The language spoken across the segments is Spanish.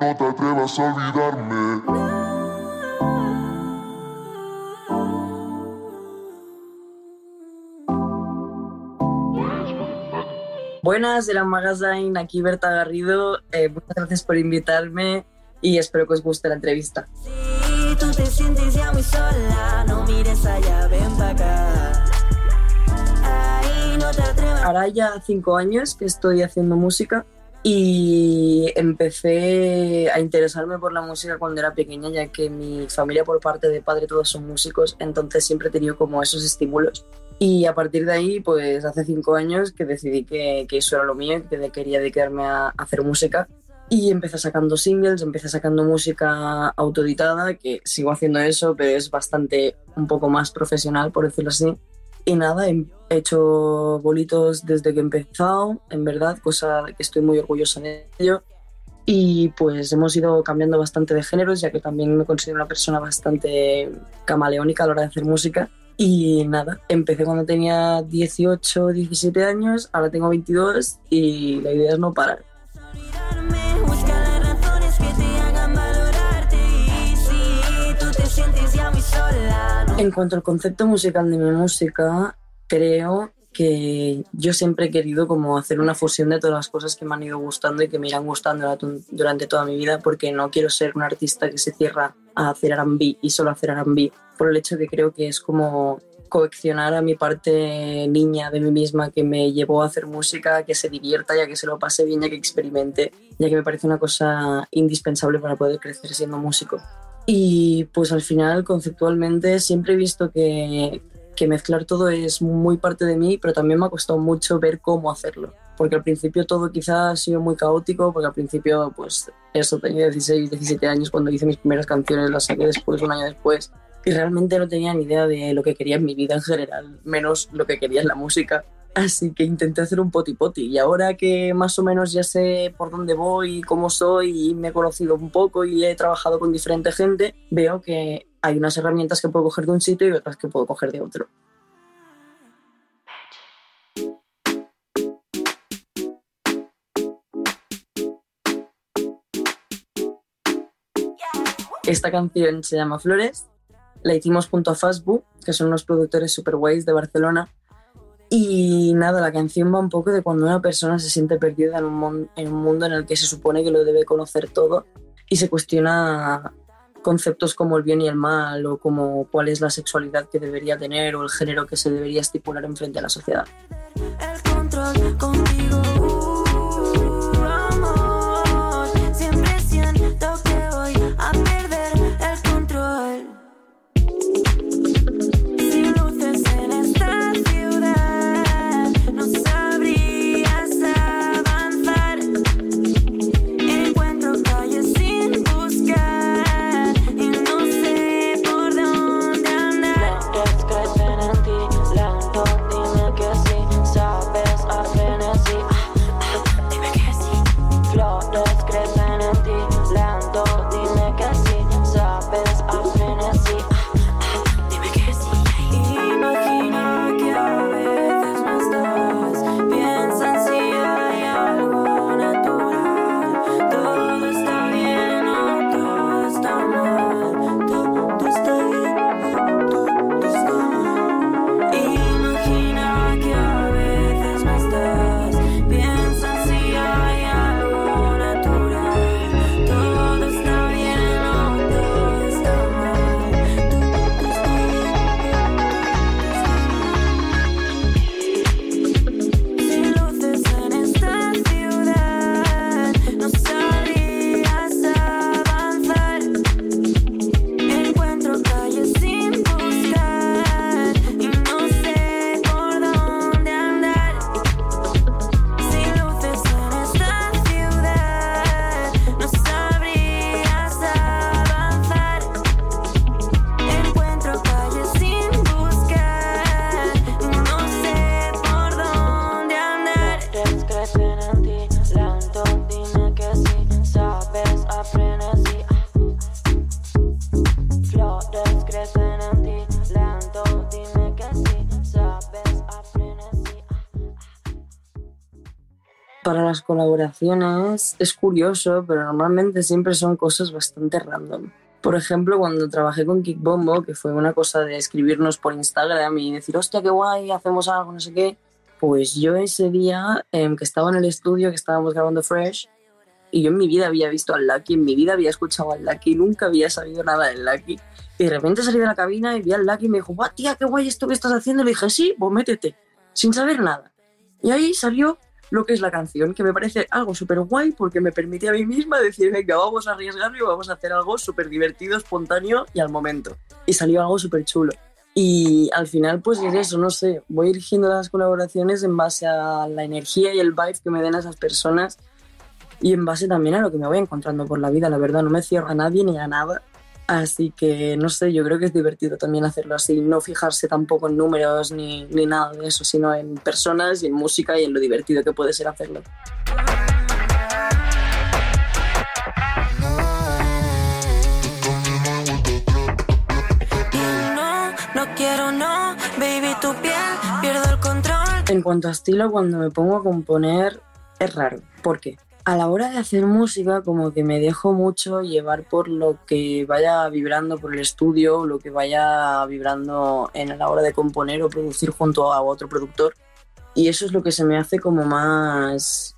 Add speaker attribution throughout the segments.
Speaker 1: No te atrevas a olvidarme.
Speaker 2: Buenas de la Magazine, aquí Berta Garrido. Eh, muchas gracias por invitarme y espero que os guste la entrevista.
Speaker 3: Si tú te sientes ya muy sola, no mires allá, ven para acá. Ay, no te atrevas.
Speaker 2: Ahora ya cinco años que estoy haciendo música y empecé a interesarme por la música cuando era pequeña, ya que mi familia por parte de padre todos son músicos, entonces siempre he tenido como esos estímulos. Y a partir de ahí, pues hace cinco años que decidí que, que eso era lo mío, que quería dedicarme a hacer música. Y empecé sacando singles, empecé sacando música autoeditada, que sigo haciendo eso, pero es bastante un poco más profesional, por decirlo así. Y nada, he hecho bolitos desde que he empezado, en verdad, cosa que estoy muy orgullosa de ello. Y pues hemos ido cambiando bastante de géneros, ya que también me considero una persona bastante camaleónica a la hora de hacer música. Y nada, empecé cuando tenía 18, 17 años, ahora tengo 22 y la idea es no parar. En cuanto al concepto musical de mi música, creo que yo siempre he querido como hacer una fusión de todas las cosas que me han ido gustando y que me irán gustando durante- toda mi vida, porque no quiero ser un artista que se cierra a hacer R&B y solo hacer R&B, por el hecho que creo que es como coleccionar a mi parte niña de mí misma que me llevó a hacer música, que se divierta, ya que se lo pase bien, ya que experimente, ya que me parece una cosa indispensable para poder crecer siendo músico. Y pues al final, conceptualmente, siempre he visto que, que mezclar todo es muy parte de mí, pero también me ha costado mucho ver cómo hacerlo. Porque al principio todo quizás ha sido muy caótico, porque al principio, pues eso, tenía 16, 17 años cuando hice mis primeras canciones, las saqué después, un año después, y realmente no tenía ni idea de lo que quería en mi vida en general, menos lo que quería en la música. Así que intenté hacer un poti poti y ahora que más o menos ya sé por dónde voy, cómo soy y me he conocido un poco y he trabajado con diferente gente, veo que hay unas herramientas que puedo coger de un sitio y otras que puedo coger de otro. Esta canción se llama Flores, la hicimos junto a Fastbu, que son unos productores super guays de Barcelona. Y nada, la canción va un poco de cuando una persona se siente perdida en un, en un mundo en el que se supone que lo debe conocer todo y se cuestiona conceptos como el bien y el mal o como cuál es la sexualidad que debería tener o el género que se debería estipular en frente a la sociedad. Colaboraciones es curioso, pero normalmente siempre son cosas bastante random. Por ejemplo, cuando trabajé con Kick Bombo, que fue una cosa de escribirnos por Instagram y decir, hostia, qué guay, hacemos algo, no sé qué, pues yo ese día em, que estaba en el estudio, que estábamos grabando Fresh, y yo en mi vida había visto al Lucky, en mi vida había escuchado al Lucky, nunca había sabido nada del Lucky. Y de repente salí de la cabina y vi al Lucky y me dijo, ¡guau, tía, qué guay esto que estás haciendo! Le dije, sí, pues métete, sin saber nada. Y ahí salió lo que es la canción, que me parece algo súper guay porque me permite a mí misma decir, venga, vamos a arriesgarlo y vamos a hacer algo súper divertido, espontáneo y al momento. Y salió algo súper chulo. Y al final, pues es eso, no sé, voy eligiendo las colaboraciones en base a la energía y el vibe que me den esas personas y en base también a lo que me voy encontrando por la vida, la verdad, no me cierro a nadie ni a nada. Así que, no sé, yo creo que es divertido también hacerlo así, no fijarse tampoco en números ni, ni nada de eso, sino en personas y en música y en lo divertido que puede ser hacerlo. En cuanto a estilo, cuando me pongo a componer es raro. ¿Por qué? A la hora de hacer música, como que me dejo mucho llevar por lo que vaya vibrando por el estudio, lo que vaya vibrando en la hora de componer o producir junto a otro productor. Y eso es lo que se me hace como más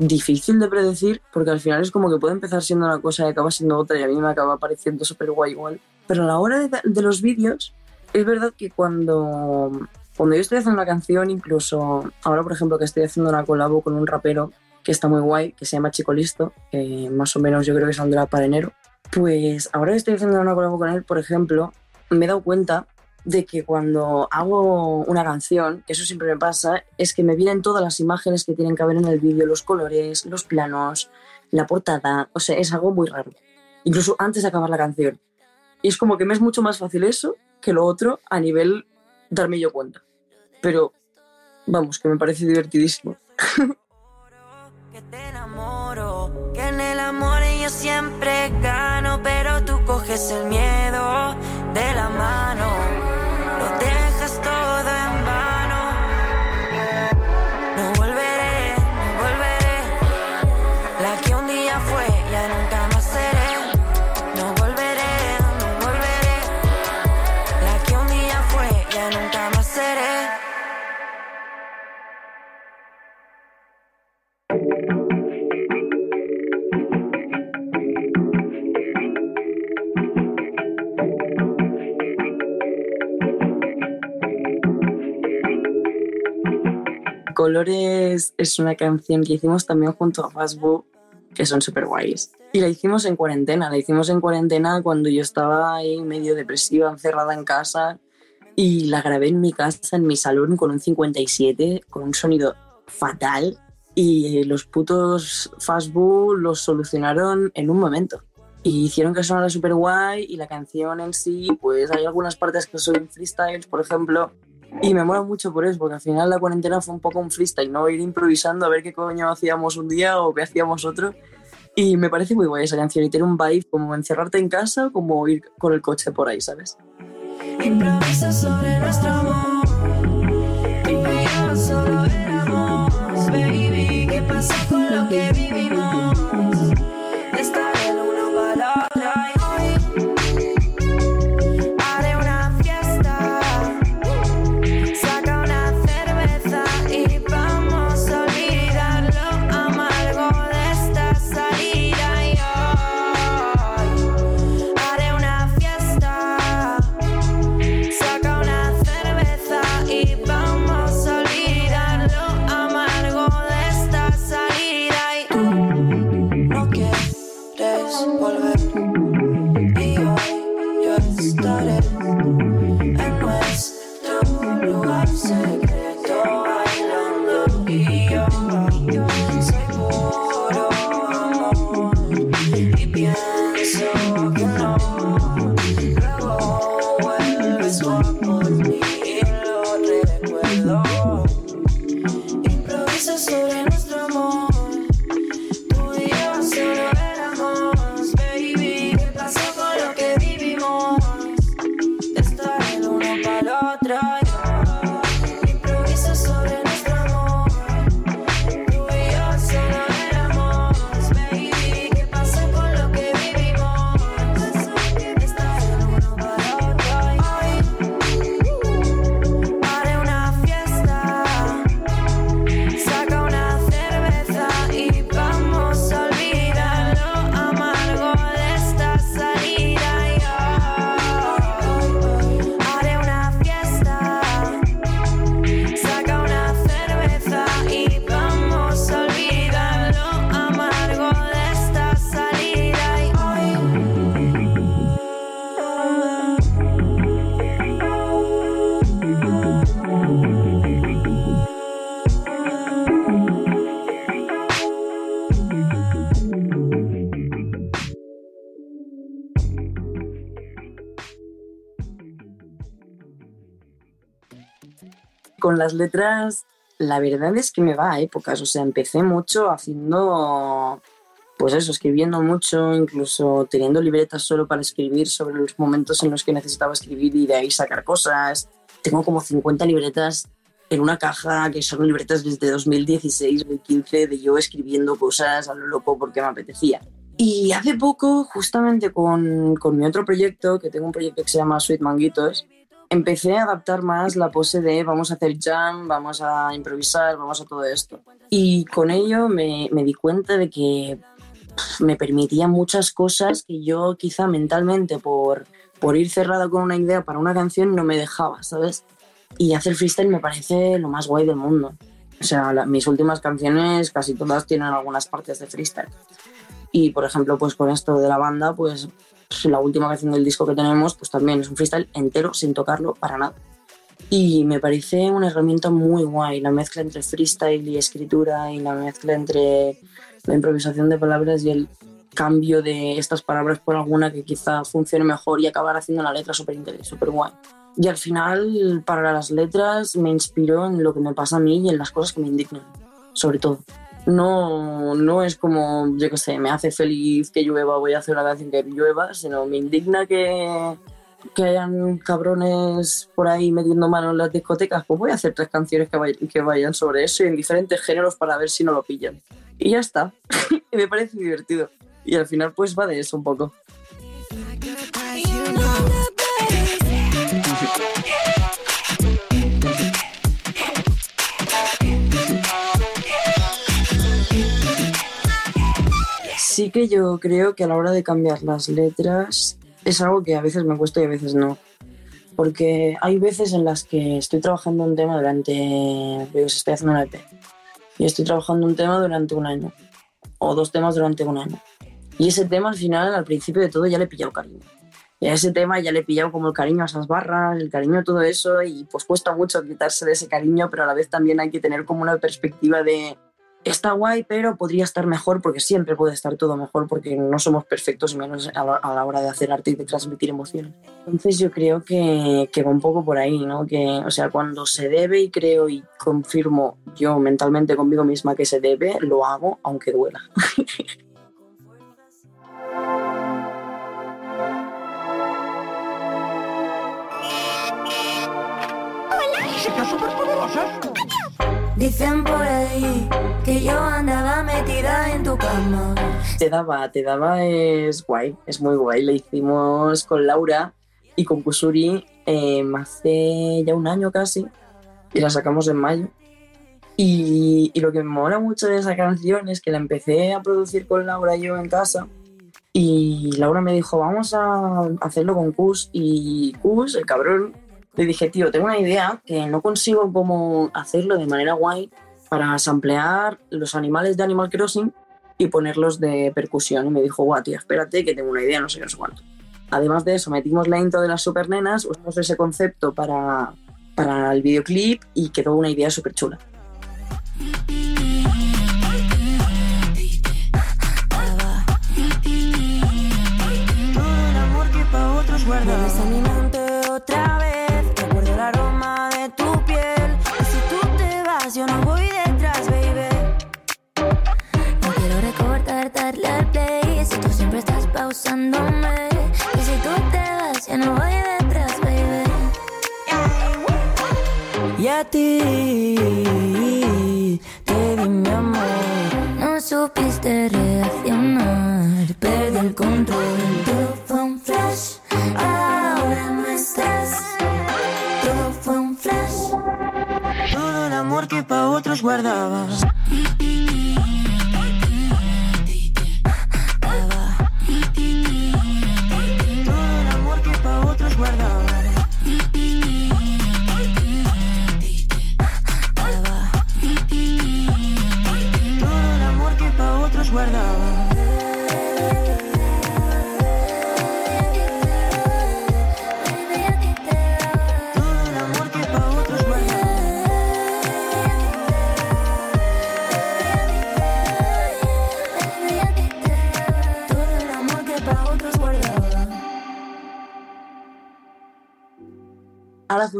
Speaker 2: difícil de predecir, porque al final es como que puede empezar siendo una cosa y acaba siendo otra, y a mí me acaba pareciendo súper guay igual. Pero a la hora de, los vídeos, es verdad que cuando, cuando yo estoy haciendo una canción, incluso ahora por ejemplo que estoy haciendo una colabo con un rapero que está muy guay, que se llama Chico Listo, que más o menos yo creo que saldrá para enero, pues ahora que estoy haciendo una colabo con él, por ejemplo, me he dado cuenta de que cuando hago una canción, que eso siempre me pasa, es que me vienen todas las imágenes que tienen que haber en el vídeo, los colores, los planos, la portada, o sea, es algo muy raro. Incluso antes de acabar la canción. Y es como que me es mucho más fácil eso que lo otro a nivel darme yo cuenta. Pero, vamos, que me parece divertidísimo.
Speaker 3: Que te enamoro, que en el amor yo siempre gano, pero tú coges el miedo de la mano,
Speaker 2: Es una canción que hicimos también junto a Fastbook, que son súper guays. Y la hicimos en cuarentena, la hicimos en cuarentena cuando yo estaba ahí medio depresiva, encerrada en casa. Y la grabé en mi casa, en mi salón, con un 57, con un sonido fatal. Y los putos Fastbook los solucionaron en un momento. Y hicieron que sonara súper guay y la canción en sí, pues hay algunas partes que son freestyles, por ejemplo, y me mola mucho por eso, porque al final la cuarentena fue un poco un freestyle, ¿no? Ir improvisando a ver qué coño hacíamos un día o qué hacíamos otro. Y me parece muy guay esa canción y tiene un vibe como encerrarte en casa, como ir con el coche por ahí, ¿sabes?
Speaker 3: Improvisa sobre nuestro amor. Y solo éramos, baby. ¿Qué pasa
Speaker 2: Con las letras, la verdad es que me va a épocas. O sea, empecé mucho haciendo, pues eso, escribiendo mucho, incluso teniendo libretas solo para escribir sobre los momentos en los que necesitaba escribir y de ahí sacar cosas. Tengo como 50 libretas en una caja que son libretas desde 2016, 2015, de yo escribiendo cosas a lo loco porque me apetecía. Y hace poco, justamente con, con mi otro proyecto, que tengo un proyecto que se llama Sweet Manguitos, empecé a adaptar más la pose de vamos a hacer jam, vamos a improvisar, vamos a todo esto. Y con ello me, me di cuenta de que me permitía muchas cosas que yo quizá mentalmente por, por ir cerrada con una idea para una canción no me dejaba, ¿sabes? Y hacer freestyle me parece lo más guay del mundo. O sea, mis últimas canciones casi todas tienen algunas partes de freestyle. Y por ejemplo, pues con esto de la banda, pues la última canción del disco que tenemos, pues también es un freestyle entero sin tocarlo para nada. Y me parece una herramienta muy guay, la mezcla entre freestyle y escritura y la mezcla entre la improvisación de palabras y el cambio de estas palabras por alguna que quizá funcione mejor y acabar haciendo una letra súper súper guay. Y al final, para las letras, me inspiró en lo que me pasa a mí y en las cosas que me indignan, sobre todo. No, no es como, yo qué sé, me hace feliz que llueva, voy a hacer una canción que llueva, sino me indigna que, que hayan cabrones por ahí metiendo mano en las discotecas, pues voy a hacer tres canciones que, que vayan sobre eso y en diferentes géneros para ver si no lo pillan. Y ya está. y me parece divertido. Y al final pues va de eso un poco. Sí que yo creo que a la hora de cambiar las letras es algo que a veces me cuesta y a veces no. Porque hay veces en las que estoy trabajando un tema durante, pues estoy haciendo una EP, y estoy trabajando un tema durante un año, o dos temas durante un año. Y ese tema al final, al principio de todo, ya le he pillado cariño. Y a ese tema ya le he pillado como el cariño a esas barras, el cariño a todo eso, y pues cuesta mucho quitarse de ese cariño, pero a la vez también hay que tener como una perspectiva de, está guay, pero podría estar mejor porque siempre puede estar todo mejor porque no somos perfectos, menos a la, hora de hacer arte y de transmitir emociones. Entonces yo creo que, que, va un poco por ahí, ¿no? Que, o sea, cuando se debe y creo y confirmo yo mentalmente conmigo misma que se debe, lo hago aunque duela. Dicen por ahí que yo andaba metida en tu cama. Te daba, te daba, es guay, es muy guay. Lo hicimos con Laura y con Kusuri eh, hace ya un año casi y la sacamos en mayo. Y, y, lo que me mola mucho de esa canción es que la empecé a producir con Laura y yo en casa. Y Laura me dijo, vamos a hacerlo con Kus. Y Kus, el cabrón, le dije, tío, tengo una idea que no consigo cómo hacerlo de manera guay para samplear los animales de Animal Crossing y ponerlos de percusión. Y me dijo, guau, tío, espérate que tengo una idea, no sé qué, sé cuánto. Además de eso, metimos la intro de las supernenas, usamos ese concepto para, para el videoclip y quedó una idea súper chula.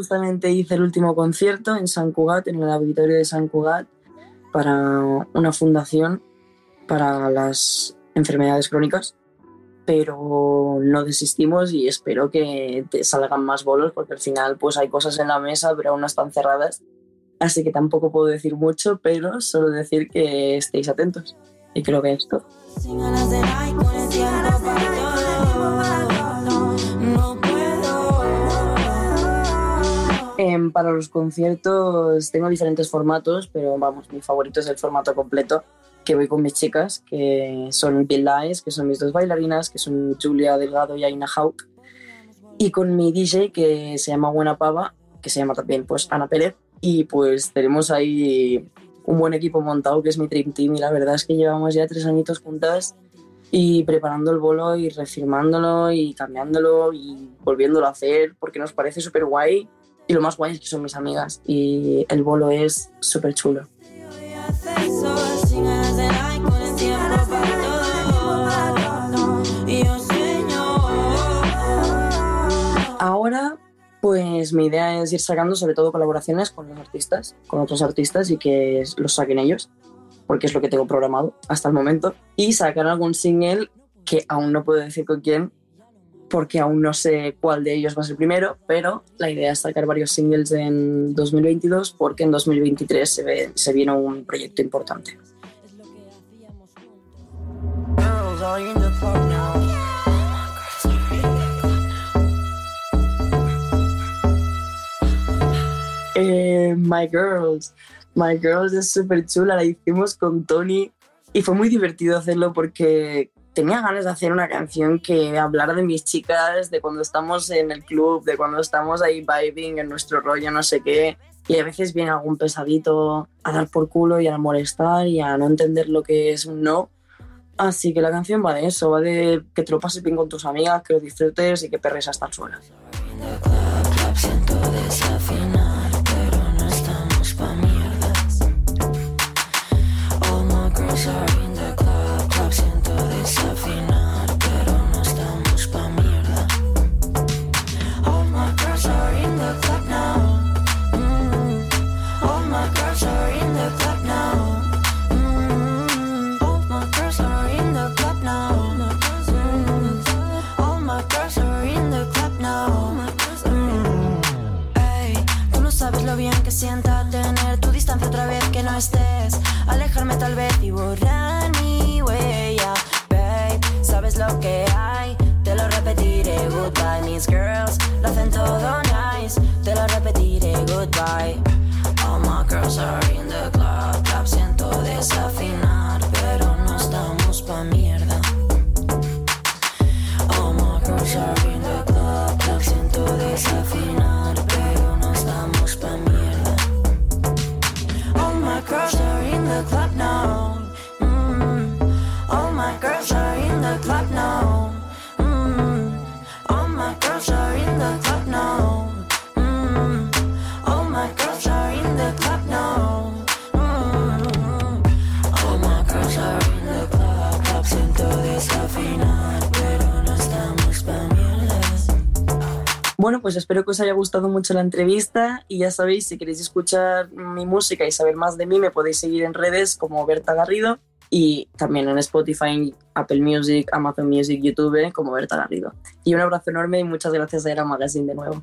Speaker 2: Justamente hice el último concierto en San Cugat, en el auditorio de San Cugat, para una fundación para las enfermedades crónicas, pero no desistimos y espero que te salgan más bolos porque al final pues hay cosas en la mesa pero aún no están cerradas, así que tampoco puedo decir mucho, pero solo decir que estéis atentos. Y creo que esto. Em, para los conciertos tengo diferentes formatos, pero vamos, mi favorito es el formato completo, que voy con mis chicas, que son Bill Lies, que son mis dos bailarinas, que son Julia Delgado y Aina Hawk, y con mi DJ, que se llama Buena Pava, que se llama también pues Ana Pérez, y pues tenemos ahí un buen equipo montado, que es mi Dream Team, y la verdad es que llevamos ya tres añitos juntas y preparando el bolo y refirmándolo y cambiándolo y volviéndolo a hacer porque nos parece súper guay y lo más guay es que son mis amigas y el bolo es súper chulo. Ahora, pues mi idea es ir sacando sobre todo colaboraciones con los artistas, con otros artistas y que los saquen ellos, porque es lo que tengo programado hasta el momento, y sacar algún single que aún no puedo decir con quién, porque aún no sé cuál de ellos va a ser primero, pero la idea es sacar varios singles en 2022 porque en 2023 se, ve, se viene un proyecto importante. Eh, My Girls. My Girls es súper chula, la hicimos con Tony y fue muy divertido hacerlo porque tenía ganas de hacer una canción que hablara de mis chicas, de cuando estamos en el club, de cuando estamos ahí vibing en nuestro rollo, no sé qué. Y a veces viene algún pesadito a dar por culo y a molestar y a no entender lo que es un no. Así que la canción va de eso, va de que te lo pases bien con tus amigas, que lo disfrutes y que perres hasta el suelo.
Speaker 3: Sienta tener tu distancia otra vez que no estés. Alejarme tal vez y borrar mi huella. Babe, sabes lo que hay, te lo repetiré. Goodbye, mis girls, lo hacen todo nice. Te lo repetiré, goodbye. All my girls are in the club, siento desafinar, pero no estamos pa' mierda. All my girls are in the club, club siento desafinar, the club now.
Speaker 2: Pues espero que os haya gustado mucho la entrevista y ya sabéis, si queréis escuchar mi música y saber más de mí, me podéis seguir en redes como Berta Garrido y también en Spotify, Apple Music, Amazon Music, YouTube como Berta Garrido. Y un abrazo enorme y muchas gracias a Era Magazine de nuevo.